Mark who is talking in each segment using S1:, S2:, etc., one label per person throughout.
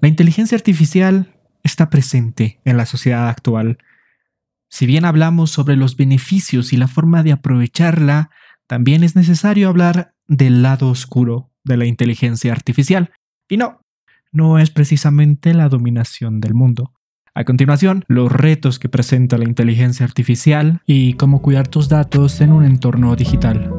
S1: La inteligencia artificial está presente en la sociedad actual. Si bien hablamos sobre los beneficios y la forma de aprovecharla, también es necesario hablar del lado oscuro de la inteligencia artificial. Y no, no es precisamente la dominación del mundo. A continuación, los retos que presenta la inteligencia artificial y cómo cuidar tus datos en un entorno digital.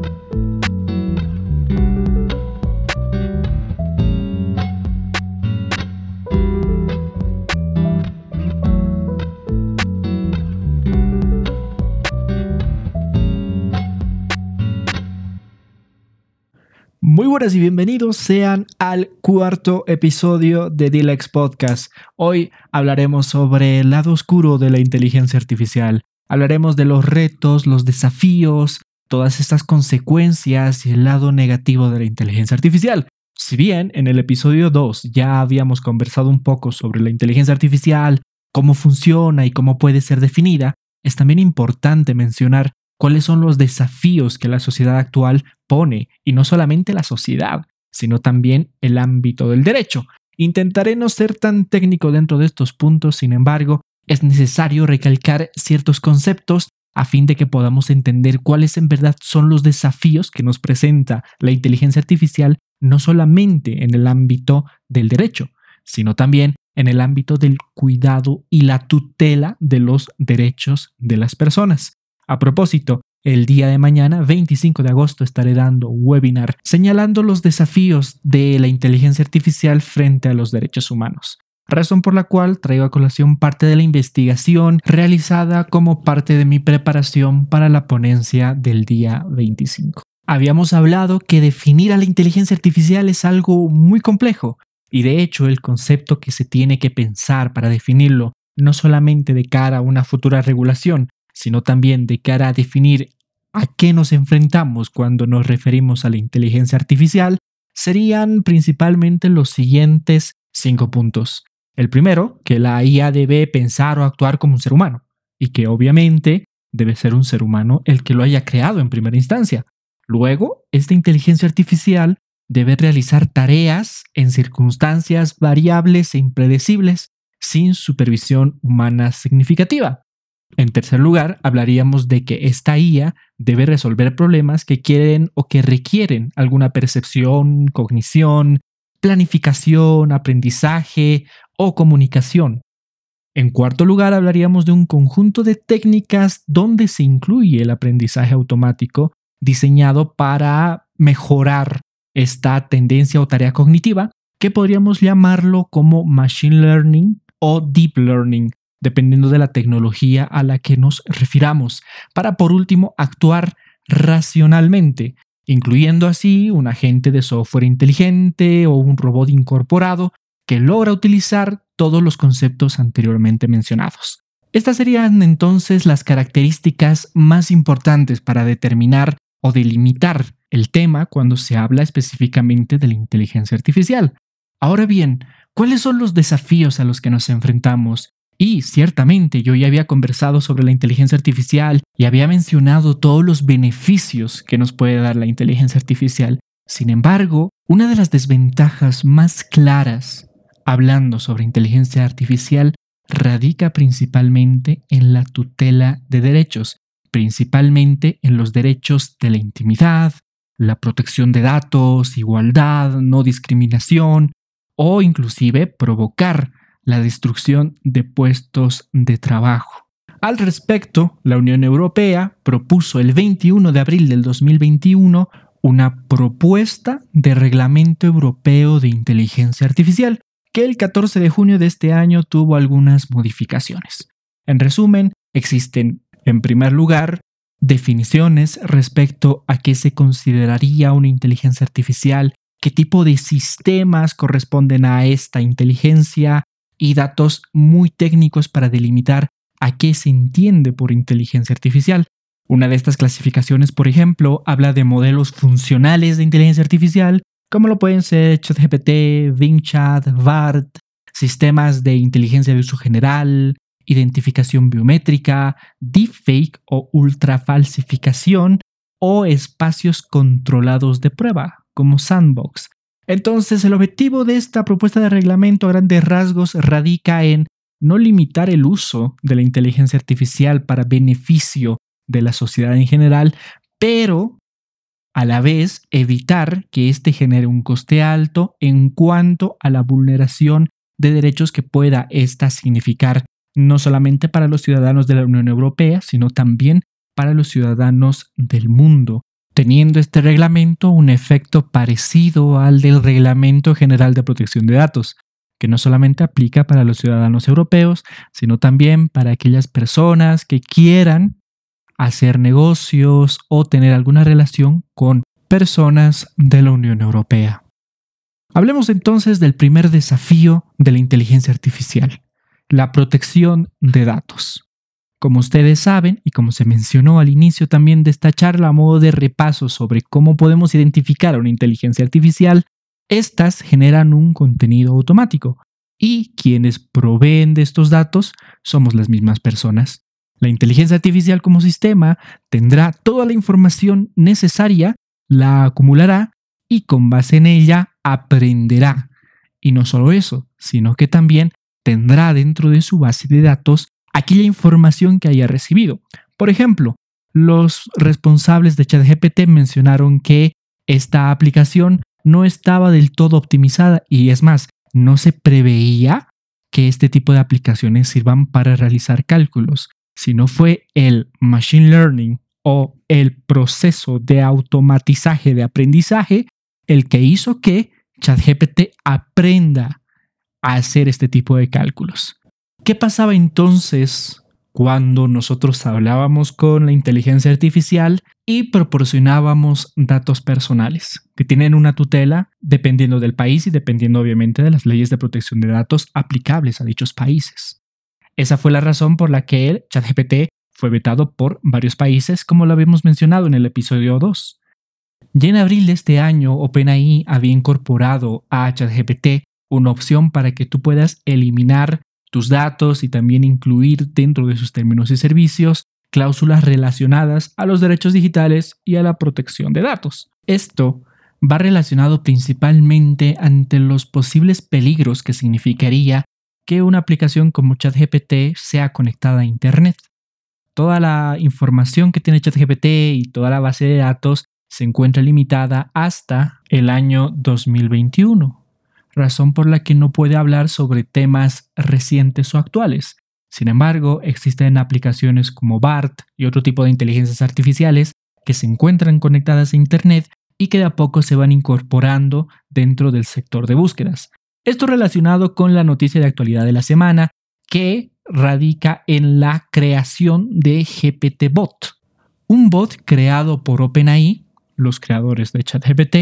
S1: Muy buenas y bienvenidos sean al cuarto episodio de Dilex Podcast. Hoy hablaremos sobre el lado oscuro de la inteligencia artificial. Hablaremos de los retos, los desafíos, todas estas consecuencias y el lado negativo de la inteligencia artificial. Si bien en el episodio 2 ya habíamos conversado un poco sobre la inteligencia artificial, cómo funciona y cómo puede ser definida, es también importante mencionar cuáles son los desafíos que la sociedad actual pone, y no solamente la sociedad, sino también el ámbito del derecho. Intentaré no ser tan técnico dentro de estos puntos, sin embargo, es necesario recalcar ciertos conceptos a fin de que podamos entender cuáles en verdad son los desafíos que nos presenta la inteligencia artificial, no solamente en el ámbito del derecho, sino también en el ámbito del cuidado y la tutela de los derechos de las personas. A propósito, el día de mañana, 25 de agosto, estaré dando un webinar señalando los desafíos de la inteligencia artificial frente a los derechos humanos razón por la cual traigo a colación parte de la investigación realizada como parte de mi preparación para la ponencia del día 25. Habíamos hablado que definir a la inteligencia artificial es algo muy complejo y de hecho el concepto que se tiene que pensar para definirlo no solamente de cara a una futura regulación, sino también de cara a definir a qué nos enfrentamos cuando nos referimos a la inteligencia artificial, serían principalmente los siguientes cinco puntos. El primero, que la IA debe pensar o actuar como un ser humano, y que obviamente debe ser un ser humano el que lo haya creado en primera instancia. Luego, esta inteligencia artificial debe realizar tareas en circunstancias variables e impredecibles sin supervisión humana significativa. En tercer lugar, hablaríamos de que esta IA debe resolver problemas que quieren o que requieren alguna percepción, cognición, planificación, aprendizaje o comunicación. En cuarto lugar, hablaríamos de un conjunto de técnicas donde se incluye el aprendizaje automático diseñado para mejorar esta tendencia o tarea cognitiva, que podríamos llamarlo como machine learning o deep learning, dependiendo de la tecnología a la que nos refiramos, para por último actuar racionalmente, incluyendo así un agente de software inteligente o un robot incorporado que logra utilizar todos los conceptos anteriormente mencionados. Estas serían entonces las características más importantes para determinar o delimitar el tema cuando se habla específicamente de la inteligencia artificial. Ahora bien, ¿cuáles son los desafíos a los que nos enfrentamos y ciertamente yo ya había conversado sobre la inteligencia artificial y había mencionado todos los beneficios que nos puede dar la inteligencia artificial. Sin embargo, una de las desventajas más claras hablando sobre inteligencia artificial radica principalmente en la tutela de derechos, principalmente en los derechos de la intimidad, la protección de datos, igualdad, no discriminación o inclusive provocar la destrucción de puestos de trabajo. Al respecto, la Unión Europea propuso el 21 de abril del 2021 una propuesta de reglamento europeo de inteligencia artificial, que el 14 de junio de este año tuvo algunas modificaciones. En resumen, existen, en primer lugar, definiciones respecto a qué se consideraría una inteligencia artificial, qué tipo de sistemas corresponden a esta inteligencia, y datos muy técnicos para delimitar a qué se entiende por inteligencia artificial. Una de estas clasificaciones, por ejemplo, habla de modelos funcionales de inteligencia artificial, como lo pueden ser ChatGPT, VingChat, BART, sistemas de inteligencia de uso general, identificación biométrica, deepfake o ultrafalsificación, o espacios controlados de prueba, como sandbox. Entonces, el objetivo de esta propuesta de reglamento a grandes rasgos radica en no limitar el uso de la inteligencia artificial para beneficio de la sociedad en general, pero a la vez evitar que éste genere un coste alto en cuanto a la vulneración de derechos que pueda ésta significar no solamente para los ciudadanos de la Unión Europea, sino también para los ciudadanos del mundo, teniendo este reglamento un efecto parecido al del Reglamento General de Protección de Datos, que no solamente aplica para los ciudadanos europeos, sino también para aquellas personas que quieran hacer negocios o tener alguna relación con personas de la Unión Europea. Hablemos entonces del primer desafío de la inteligencia artificial, la protección de datos. Como ustedes saben, y como se mencionó al inicio también de esta charla a modo de repaso sobre cómo podemos identificar a una inteligencia artificial, estas generan un contenido automático y quienes proveen de estos datos somos las mismas personas. La inteligencia artificial como sistema tendrá toda la información necesaria, la acumulará y con base en ella aprenderá. Y no solo eso, sino que también tendrá dentro de su base de datos aquella información que haya recibido. Por ejemplo, los responsables de ChatGPT mencionaron que esta aplicación no estaba del todo optimizada y es más, no se preveía que este tipo de aplicaciones sirvan para realizar cálculos sino fue el machine learning o el proceso de automatizaje de aprendizaje el que hizo que ChatGPT aprenda a hacer este tipo de cálculos. ¿Qué pasaba entonces cuando nosotros hablábamos con la inteligencia artificial y proporcionábamos datos personales que tienen una tutela dependiendo del país y dependiendo obviamente de las leyes de protección de datos aplicables a dichos países? Esa fue la razón por la que el ChatGPT fue vetado por varios países, como lo habíamos mencionado en el episodio 2. Ya en abril de este año, OpenAI había incorporado a ChatGPT una opción para que tú puedas eliminar tus datos y también incluir dentro de sus términos y servicios cláusulas relacionadas a los derechos digitales y a la protección de datos. Esto va relacionado principalmente ante los posibles peligros que significaría que una aplicación como ChatGPT sea conectada a Internet. Toda la información que tiene ChatGPT y toda la base de datos se encuentra limitada hasta el año 2021, razón por la que no puede hablar sobre temas recientes o actuales. Sin embargo, existen aplicaciones como BART y otro tipo de inteligencias artificiales que se encuentran conectadas a Internet y que de a poco se van incorporando dentro del sector de búsquedas. Esto relacionado con la noticia de actualidad de la semana que radica en la creación de GPT Bot, un bot creado por OpenAI, los creadores de ChatGPT,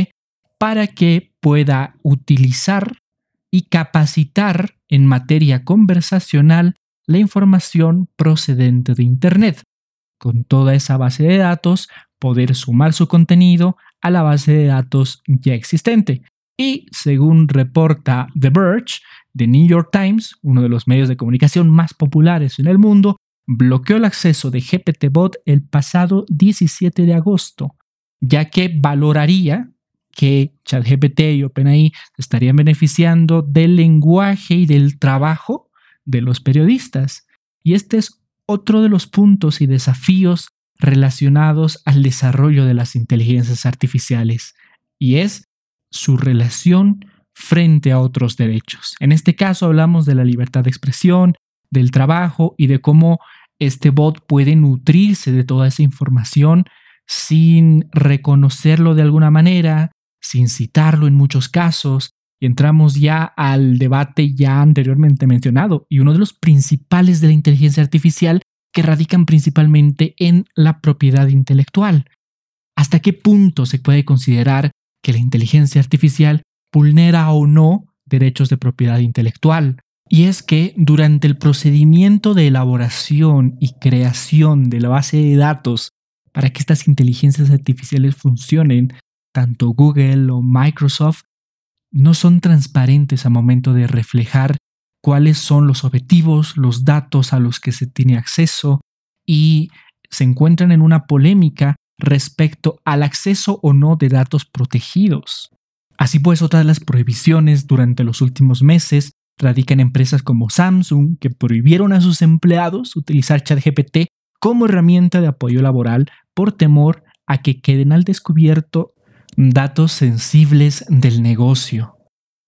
S1: para que pueda utilizar y capacitar en materia conversacional la información procedente de Internet. Con toda esa base de datos, poder sumar su contenido a la base de datos ya existente. Y según reporta The Verge, The New York Times, uno de los medios de comunicación más populares en el mundo, bloqueó el acceso de GPT-Bot el pasado 17 de agosto, ya que valoraría que ChatGPT y OpenAI estarían beneficiando del lenguaje y del trabajo de los periodistas. Y este es otro de los puntos y desafíos relacionados al desarrollo de las inteligencias artificiales, y es su relación frente a otros derechos. En este caso hablamos de la libertad de expresión, del trabajo y de cómo este bot puede nutrirse de toda esa información sin reconocerlo de alguna manera, sin citarlo en muchos casos. Y entramos ya al debate ya anteriormente mencionado y uno de los principales de la inteligencia artificial que radican principalmente en la propiedad intelectual. ¿Hasta qué punto se puede considerar que la inteligencia artificial vulnera o no derechos de propiedad intelectual. Y es que durante el procedimiento de elaboración y creación de la base de datos para que estas inteligencias artificiales funcionen, tanto Google o Microsoft no son transparentes a momento de reflejar cuáles son los objetivos, los datos a los que se tiene acceso y se encuentran en una polémica respecto al acceso o no de datos protegidos. Así pues, otras las prohibiciones durante los últimos meses radican en empresas como Samsung, que prohibieron a sus empleados utilizar ChatGPT como herramienta de apoyo laboral por temor a que queden al descubierto datos sensibles del negocio.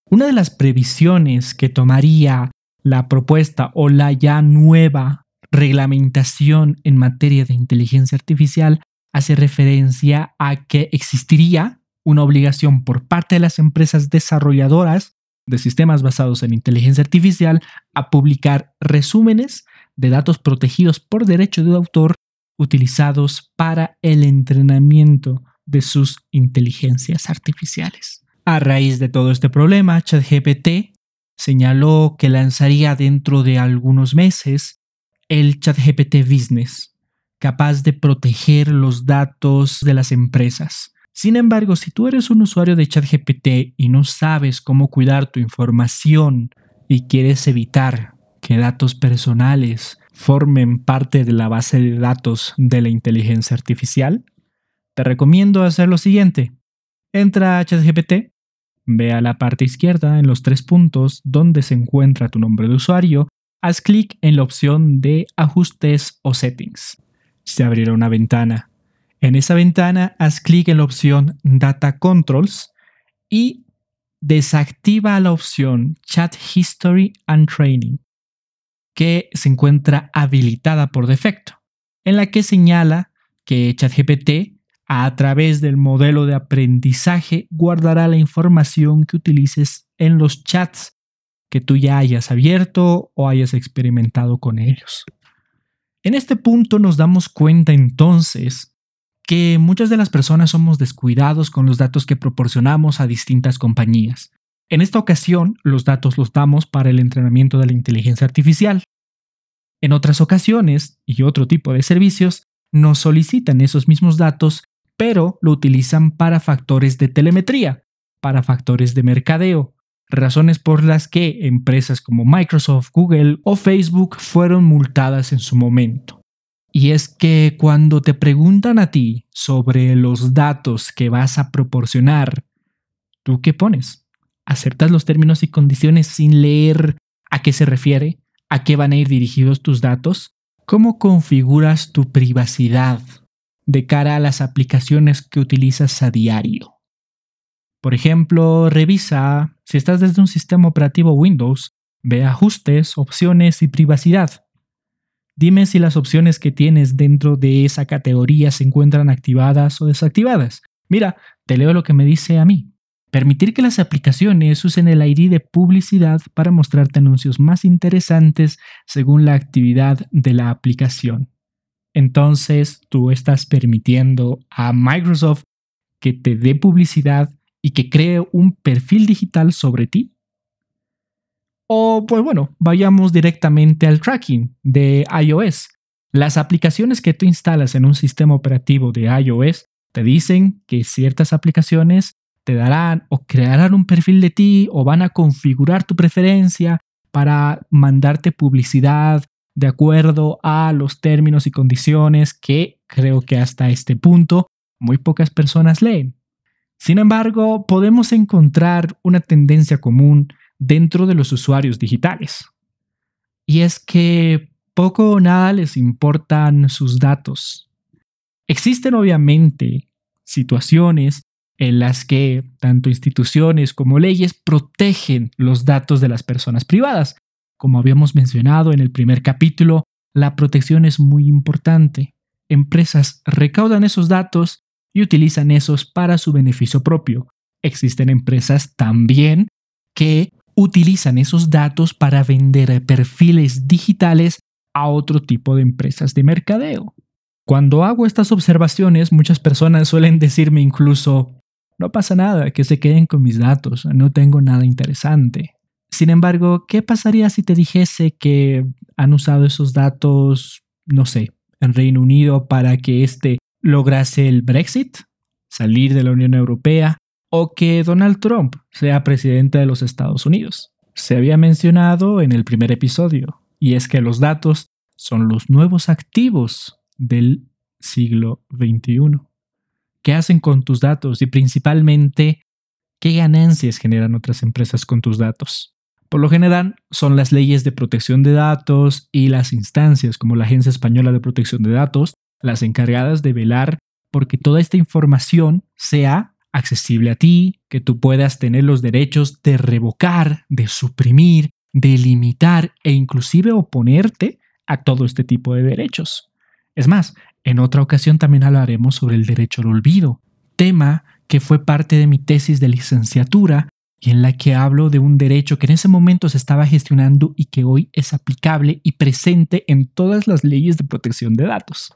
S1: Una de las previsiones que tomaría la propuesta o la ya nueva reglamentación en materia de inteligencia artificial hace referencia a que existiría una obligación por parte de las empresas desarrolladoras de sistemas basados en inteligencia artificial a publicar resúmenes de datos protegidos por derecho de autor utilizados para el entrenamiento de sus inteligencias artificiales. A raíz de todo este problema, ChatGPT señaló que lanzaría dentro de algunos meses el ChatGPT Business, capaz de proteger los datos de las empresas. Sin embargo, si tú eres un usuario de ChatGPT y no sabes cómo cuidar tu información y quieres evitar que datos personales formen parte de la base de datos de la inteligencia artificial, te recomiendo hacer lo siguiente. Entra a ChatGPT, ve a la parte izquierda en los tres puntos donde se encuentra tu nombre de usuario, haz clic en la opción de ajustes o settings. Se abrirá una ventana. En esa ventana haz clic en la opción Data Controls y desactiva la opción Chat History and Training, que se encuentra habilitada por defecto, en la que señala que ChatGPT a través del modelo de aprendizaje guardará la información que utilices en los chats que tú ya hayas abierto o hayas experimentado con ellos. En este punto nos damos cuenta entonces que muchas de las personas somos descuidados con los datos que proporcionamos a distintas compañías. En esta ocasión, los datos los damos para el entrenamiento de la inteligencia artificial. En otras ocasiones, y otro tipo de servicios, nos solicitan esos mismos datos pero lo utilizan para factores de telemetría, para factores de mercadeo, razones por las que empresas como Microsoft, Google o Facebook fueron multadas en su momento. Y es que cuando te preguntan a ti sobre los datos que vas a proporcionar, ¿tú qué pones? ¿Aceptas los términos y condiciones sin leer a qué se refiere? ¿A qué van a ir dirigidos tus datos? ¿Cómo configuras tu privacidad? De cara a las aplicaciones que utilizas a diario. Por ejemplo, revisa si estás desde un sistema operativo Windows, ve ajustes, opciones y privacidad. Dime si las opciones que tienes dentro de esa categoría se encuentran activadas o desactivadas. Mira, te leo lo que me dice a mí. Permitir que las aplicaciones usen el ID de publicidad para mostrarte anuncios más interesantes según la actividad de la aplicación entonces tú estás permitiendo a Microsoft que te dé publicidad y que cree un perfil digital sobre ti. O pues bueno, vayamos directamente al tracking de iOS. Las aplicaciones que tú instalas en un sistema operativo de iOS te dicen que ciertas aplicaciones te darán o crearán un perfil de ti o van a configurar tu preferencia para mandarte publicidad de acuerdo a los términos y condiciones que creo que hasta este punto muy pocas personas leen. Sin embargo, podemos encontrar una tendencia común dentro de los usuarios digitales. Y es que poco o nada les importan sus datos. Existen obviamente situaciones en las que tanto instituciones como leyes protegen los datos de las personas privadas, como habíamos mencionado en el primer capítulo, la protección es muy importante. Empresas recaudan esos datos y utilizan esos para su beneficio propio. Existen empresas también que utilizan esos datos para vender perfiles digitales a otro tipo de empresas de mercadeo. Cuando hago estas observaciones, muchas personas suelen decirme incluso, no pasa nada, que se queden con mis datos, no tengo nada interesante. Sin embargo, ¿qué pasaría si te dijese que han usado esos datos, no sé, en Reino Unido para que éste lograse el Brexit, salir de la Unión Europea, o que Donald Trump sea presidente de los Estados Unidos? Se había mencionado en el primer episodio, y es que los datos son los nuevos activos del siglo XXI. ¿Qué hacen con tus datos? Y principalmente, qué ganancias generan otras empresas con tus datos. Por lo general, son las leyes de protección de datos y las instancias como la Agencia Española de Protección de Datos las encargadas de velar porque toda esta información sea accesible a ti, que tú puedas tener los derechos de revocar, de suprimir, de limitar e inclusive oponerte a todo este tipo de derechos. Es más, en otra ocasión también hablaremos sobre el derecho al olvido, tema que fue parte de mi tesis de licenciatura y en la que hablo de un derecho que en ese momento se estaba gestionando y que hoy es aplicable y presente en todas las leyes de protección de datos.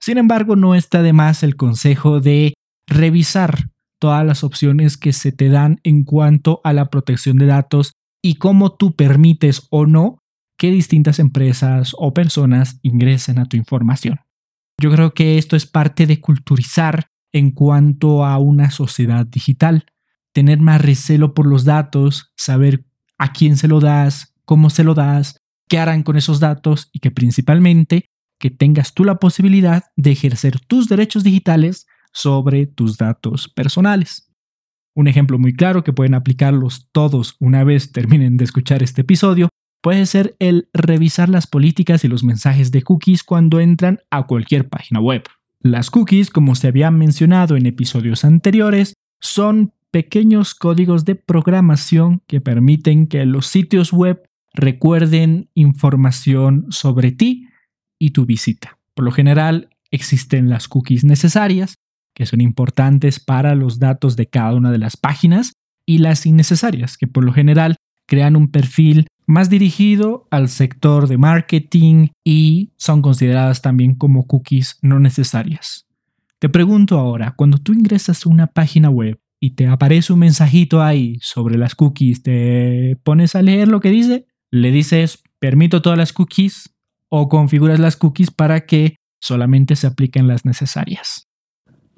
S1: Sin embargo, no está de más el consejo de revisar todas las opciones que se te dan en cuanto a la protección de datos y cómo tú permites o no que distintas empresas o personas ingresen a tu información. Yo creo que esto es parte de culturizar en cuanto a una sociedad digital, tener más recelo por los datos, saber a quién se lo das, cómo se lo das, qué harán con esos datos y que principalmente que tengas tú la posibilidad de ejercer tus derechos digitales sobre tus datos personales. Un ejemplo muy claro que pueden aplicarlos todos una vez terminen de escuchar este episodio puede ser el revisar las políticas y los mensajes de cookies cuando entran a cualquier página web. Las cookies, como se había mencionado en episodios anteriores, son pequeños códigos de programación que permiten que los sitios web recuerden información sobre ti y tu visita. Por lo general, existen las cookies necesarias, que son importantes para los datos de cada una de las páginas, y las innecesarias, que por lo general crean un perfil más dirigido al sector de marketing y son consideradas también como cookies no necesarias. Te pregunto ahora, cuando tú ingresas a una página web y te aparece un mensajito ahí sobre las cookies, ¿te pones a leer lo que dice? ¿Le dices permito todas las cookies? ¿O configuras las cookies para que solamente se apliquen las necesarias?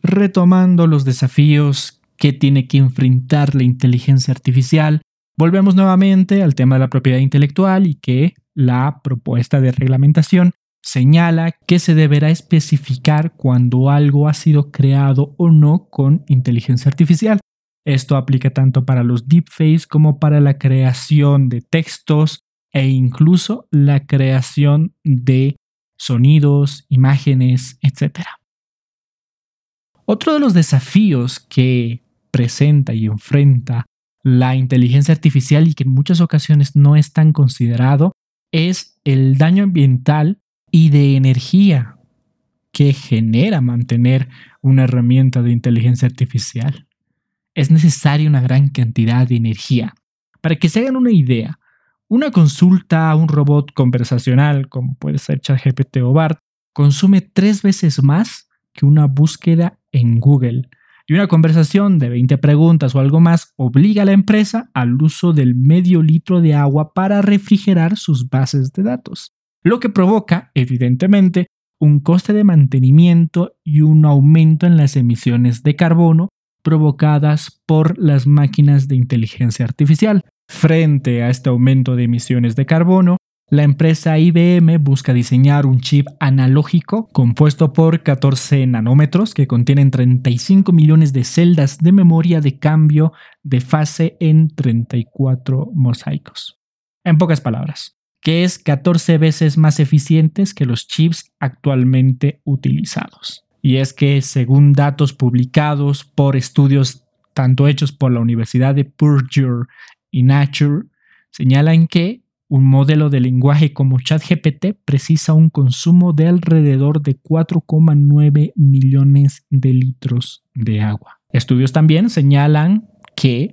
S1: Retomando los desafíos que tiene que enfrentar la inteligencia artificial, Volvemos nuevamente al tema de la propiedad intelectual y que la propuesta de reglamentación señala que se deberá especificar cuando algo ha sido creado o no con inteligencia artificial. Esto aplica tanto para los deepfakes como para la creación de textos e incluso la creación de sonidos, imágenes, etc. Otro de los desafíos que presenta y enfrenta la inteligencia artificial y que en muchas ocasiones no es tan considerado es el daño ambiental y de energía que genera mantener una herramienta de inteligencia artificial. Es necesaria una gran cantidad de energía. Para que se hagan una idea, una consulta a un robot conversacional, como puede ser ChatGPT o BART, consume tres veces más que una búsqueda en Google y una conversación de 20 preguntas o algo más obliga a la empresa al uso del medio litro de agua para refrigerar sus bases de datos, lo que provoca, evidentemente, un coste de mantenimiento y un aumento en las emisiones de carbono provocadas por las máquinas de inteligencia artificial. Frente a este aumento de emisiones de carbono, la empresa IBM busca diseñar un chip analógico compuesto por 14 nanómetros que contienen 35 millones de celdas de memoria de cambio de fase en 34 mosaicos. En pocas palabras, que es 14 veces más eficientes que los chips actualmente utilizados. Y es que según datos publicados por estudios tanto hechos por la Universidad de Purdue y Nature, señalan que un modelo de lenguaje como ChatGPT precisa un consumo de alrededor de 4,9 millones de litros de agua. Estudios también señalan que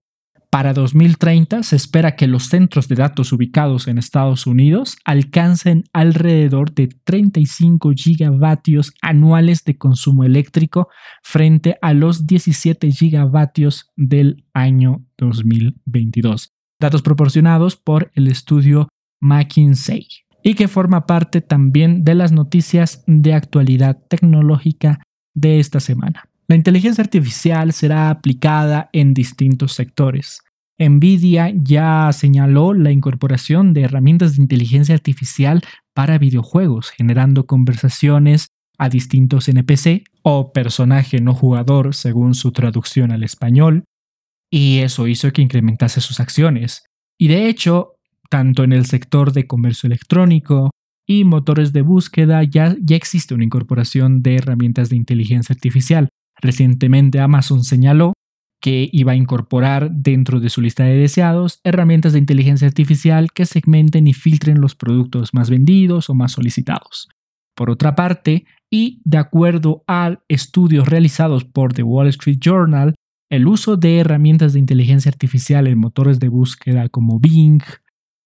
S1: para 2030 se espera que los centros de datos ubicados en Estados Unidos alcancen alrededor de 35 gigavatios anuales de consumo eléctrico frente a los 17 gigavatios del año 2022 datos proporcionados por el estudio McKinsey y que forma parte también de las noticias de actualidad tecnológica de esta semana. La inteligencia artificial será aplicada en distintos sectores. Nvidia ya señaló la incorporación de herramientas de inteligencia artificial para videojuegos, generando conversaciones a distintos NPC o personaje no jugador según su traducción al español, y eso hizo que incrementase sus acciones. Y de hecho, tanto en el sector de comercio electrónico y motores de búsqueda ya, ya existe una incorporación de herramientas de inteligencia artificial. Recientemente Amazon señaló que iba a incorporar dentro de su lista de deseados herramientas de inteligencia artificial que segmenten y filtren los productos más vendidos o más solicitados. Por otra parte, y de acuerdo a estudios realizados por The Wall Street Journal, el uso de herramientas de inteligencia artificial en motores de búsqueda como Bing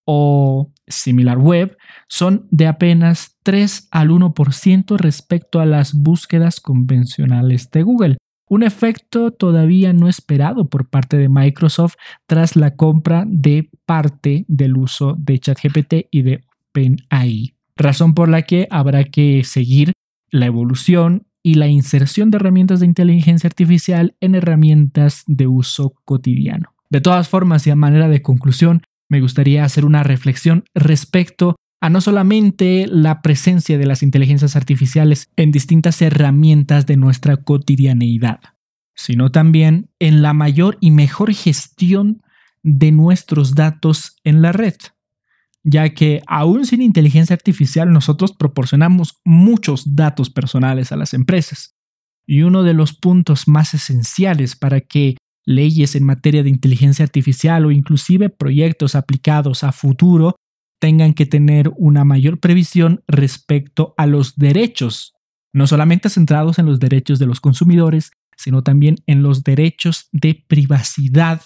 S1: o SimilarWeb son de apenas 3 al 1% respecto a las búsquedas convencionales de Google, un efecto todavía no esperado por parte de Microsoft tras la compra de parte del uso de ChatGPT y de OpenAI, razón por la que habrá que seguir la evolución y la inserción de herramientas de inteligencia artificial en herramientas de uso cotidiano. De todas formas y a manera de conclusión, me gustaría hacer una reflexión respecto a no solamente la presencia de las inteligencias artificiales en distintas herramientas de nuestra cotidianeidad, sino también en la mayor y mejor gestión de nuestros datos en la red, ya que aún sin inteligencia artificial nosotros proporcionamos muchos datos personales a las empresas. Y uno de los puntos más esenciales para que leyes en materia de inteligencia artificial o inclusive proyectos aplicados a futuro tengan que tener una mayor previsión respecto a los derechos, no solamente centrados en los derechos de los consumidores, sino también en los derechos de privacidad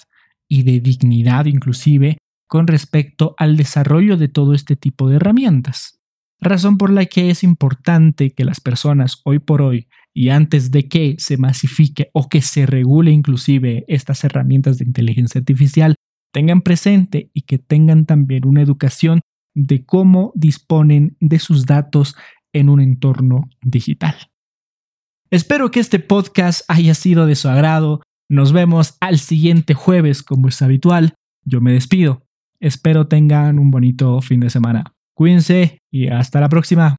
S1: y de dignidad inclusive con respecto al desarrollo de todo este tipo de herramientas. Razón por la que es importante que las personas hoy por hoy y antes de que se masifique o que se regule inclusive estas herramientas de inteligencia artificial, tengan presente y que tengan también una educación de cómo disponen de sus datos en un entorno digital. Espero que este podcast haya sido de su agrado. Nos vemos al siguiente jueves como es habitual. Yo me despido. Espero tengan un bonito fin de semana. Cuídense y hasta la próxima.